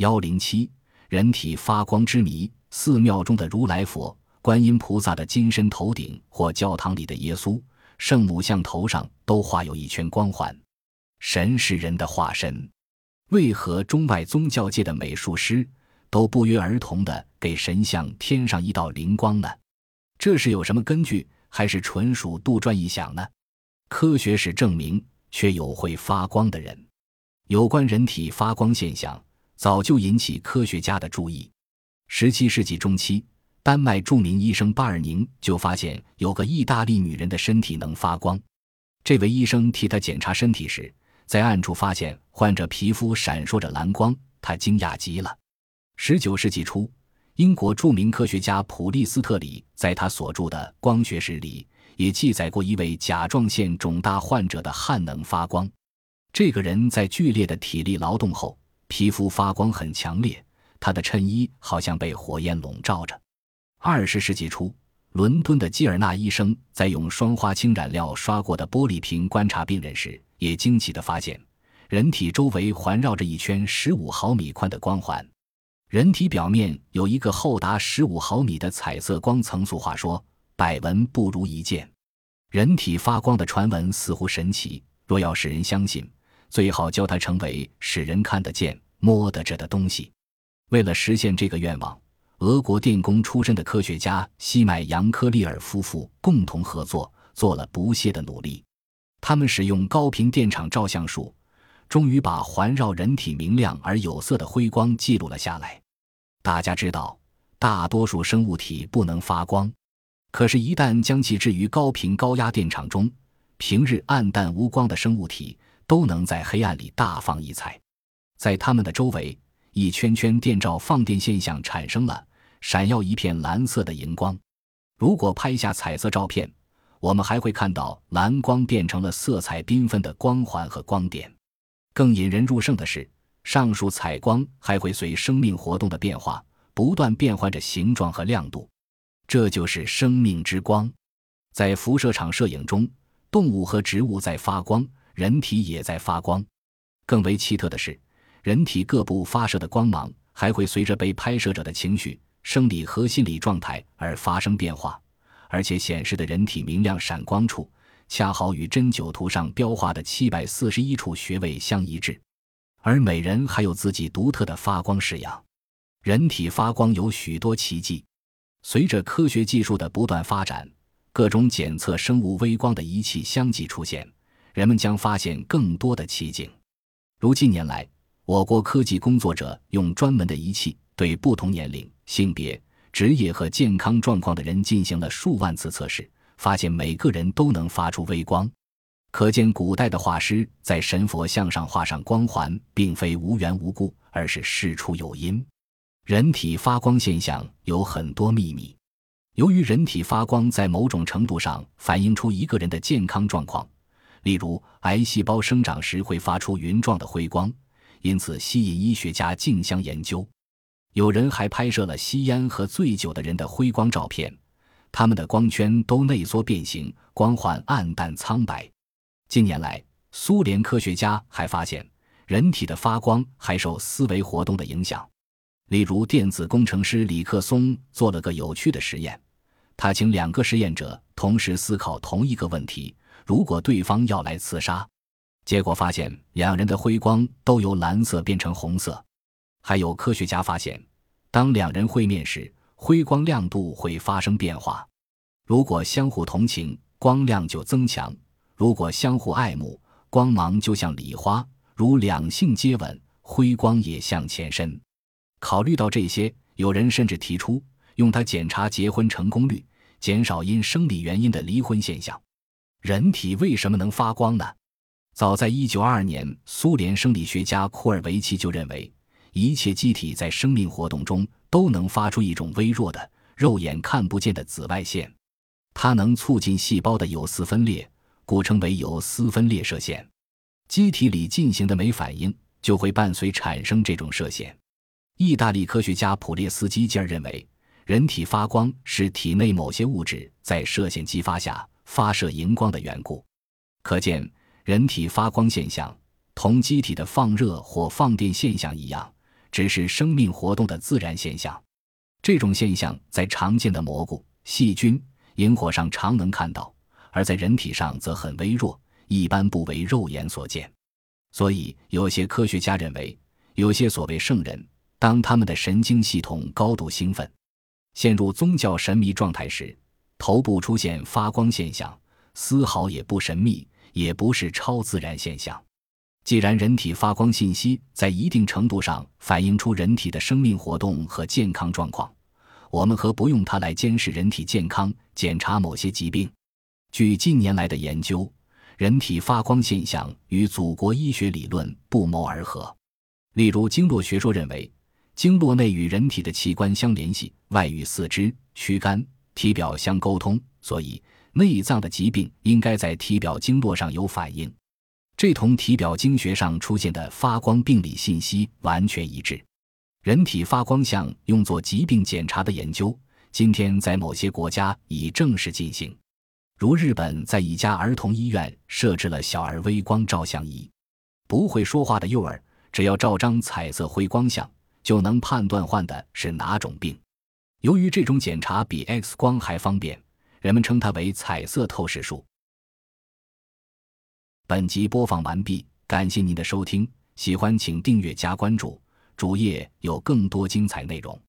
幺零七，人体发光之谜。寺庙中的如来佛、观音菩萨的金身头顶，或教堂里的耶稣、圣母像头上，都画有一圈光环。神是人的化身，为何中外宗教界的美术师都不约而同地给神像添上一道灵光呢？这是有什么根据，还是纯属杜撰臆想呢？科学史证明，却有会发光的人。有关人体发光现象，早就引起科学家的注意。十七世纪中期，丹麦著名医生巴尔宁就发现有个意大利女人的身体能发光。这位医生替她检查身体时，在暗处发现患者皮肤闪烁着蓝光，他惊讶极了。十九世纪初，英国著名科学家普利斯特里在他所著的《光学史》里也记载过一位甲状腺肿大患者的汗能发光。这个人在剧烈的体力劳动后，皮肤发光很强烈。他的衬衣好像被火焰笼罩着。二十世纪初，伦敦的基尔纳医生在用双花青染料刷过的玻璃瓶观察病人时，也惊奇地发现，人体周围环绕着一圈十五毫米宽的光环。人体表面有一个厚达十五毫米的彩色光层。俗话说：“百闻不如一见。”人体发光的传闻似乎神奇，若要使人相信，最好教它成为使人看得见、摸得着的东西。为了实现这个愿望，俄国电工出身的科学家西麦扬科利尔夫妇共同合作，做了不懈的努力。他们使用高频电场照相术，终于把环绕人体明亮而有色的辉光记录了下来。大家知道，大多数生物体不能发光，可是，一旦将其置于高频高压电场中，平日暗淡无光的生物体都能在黑暗里大放异彩。在它们的周围。一圈圈电照放电现象产生了，闪耀一片蓝色的荧光。如果拍下彩色照片，我们还会看到蓝光变成了色彩缤纷的光环和光点。更引人入胜的是，上述彩光还会随生命活动的变化，不断变换着形状和亮度。这就是生命之光。在辐射场摄影中，动物和植物在发光，人体也在发光。更为奇特的是。人体各部发射的光芒还会随着被拍摄者的情绪、生理和心理状态而发生变化，而且显示的人体明亮闪光处恰好与针灸图上标画的七百四十一处穴位相一致。而每人还有自己独特的发光式样。人体发光有许多奇迹。随着科学技术的不断发展，各种检测生物微光的仪器相继出现，人们将发现更多的奇景。如近年来，我国科技工作者用专门的仪器对不同年龄、性别、职业和健康状况的人进行了数万次测试，发现每个人都能发出微光。可见，古代的画师在神佛像上画上光环，并非无缘无故，而是事出有因。人体发光现象有很多秘密。由于人体发光在某种程度上反映出一个人的健康状况，例如癌细胞生长时会发出云状的辉光。因此，吸引医学家竞相研究。有人还拍摄了吸烟和醉酒的人的辉光照片，他们的光圈都内缩变形，光环暗淡苍白。近年来，苏联科学家还发现，人体的发光还受思维活动的影响。例如，电子工程师李克松做了个有趣的实验，他请两个实验者同时思考同一个问题：如果对方要来刺杀。结果发现，两人的辉光都由蓝色变成红色。还有科学家发现，当两人会面时，辉光亮度会发生变化。如果相互同情，光亮就增强；如果相互爱慕，光芒就像礼花，如两性接吻，辉光也向前伸。考虑到这些，有人甚至提出用它检查结婚成功率，减少因生理原因的离婚现象。人体为什么能发光呢？早在1922年，苏联生理学家库尔维奇就认为，一切机体在生命活动中都能发出一种微弱的、肉眼看不见的紫外线，它能促进细胞的有丝分裂，故称为有丝分裂射线。机体里进行的酶反应就会伴随产生这种射线。意大利科学家普列斯基基尔认为，人体发光是体内某些物质在射线激发下发射荧光的缘故。可见。人体发光现象同机体的放热或放电现象一样，只是生命活动的自然现象。这种现象在常见的蘑菇、细菌、萤火上常能看到，而在人体上则很微弱，一般不为肉眼所见。所以，有些科学家认为，有些所谓圣人，当他们的神经系统高度兴奋，陷入宗教神迷状态时，头部出现发光现象，丝毫也不神秘，也不是超自然现象。既然人体发光信息在一定程度上反映出人体的生命活动和健康状况，我们何不用它来监视人体健康、检查某些疾病？据近年来的研究，人体发光现象与祖国医学理论不谋而合。例如，经络学说认为，经络内与人体的器官相联系，外与四肢、躯干、体表相沟通，所以内脏的疾病应该在体表经络上有反应。这同体表经学上出现的发光病理信息完全一致。人体发光像用作疾病检查的研究，今天在某些国家已正式进行。如日本在一家儿童医院设置了小儿微光照相仪，不会说话的幼儿只要照张彩色辉光像，就能判断患的是哪种病。由于这种检查比 X 光还方便，人们称它为彩色透视术。本集播放完毕，感谢您的收听，喜欢请订阅加关注，主页有更多精彩内容。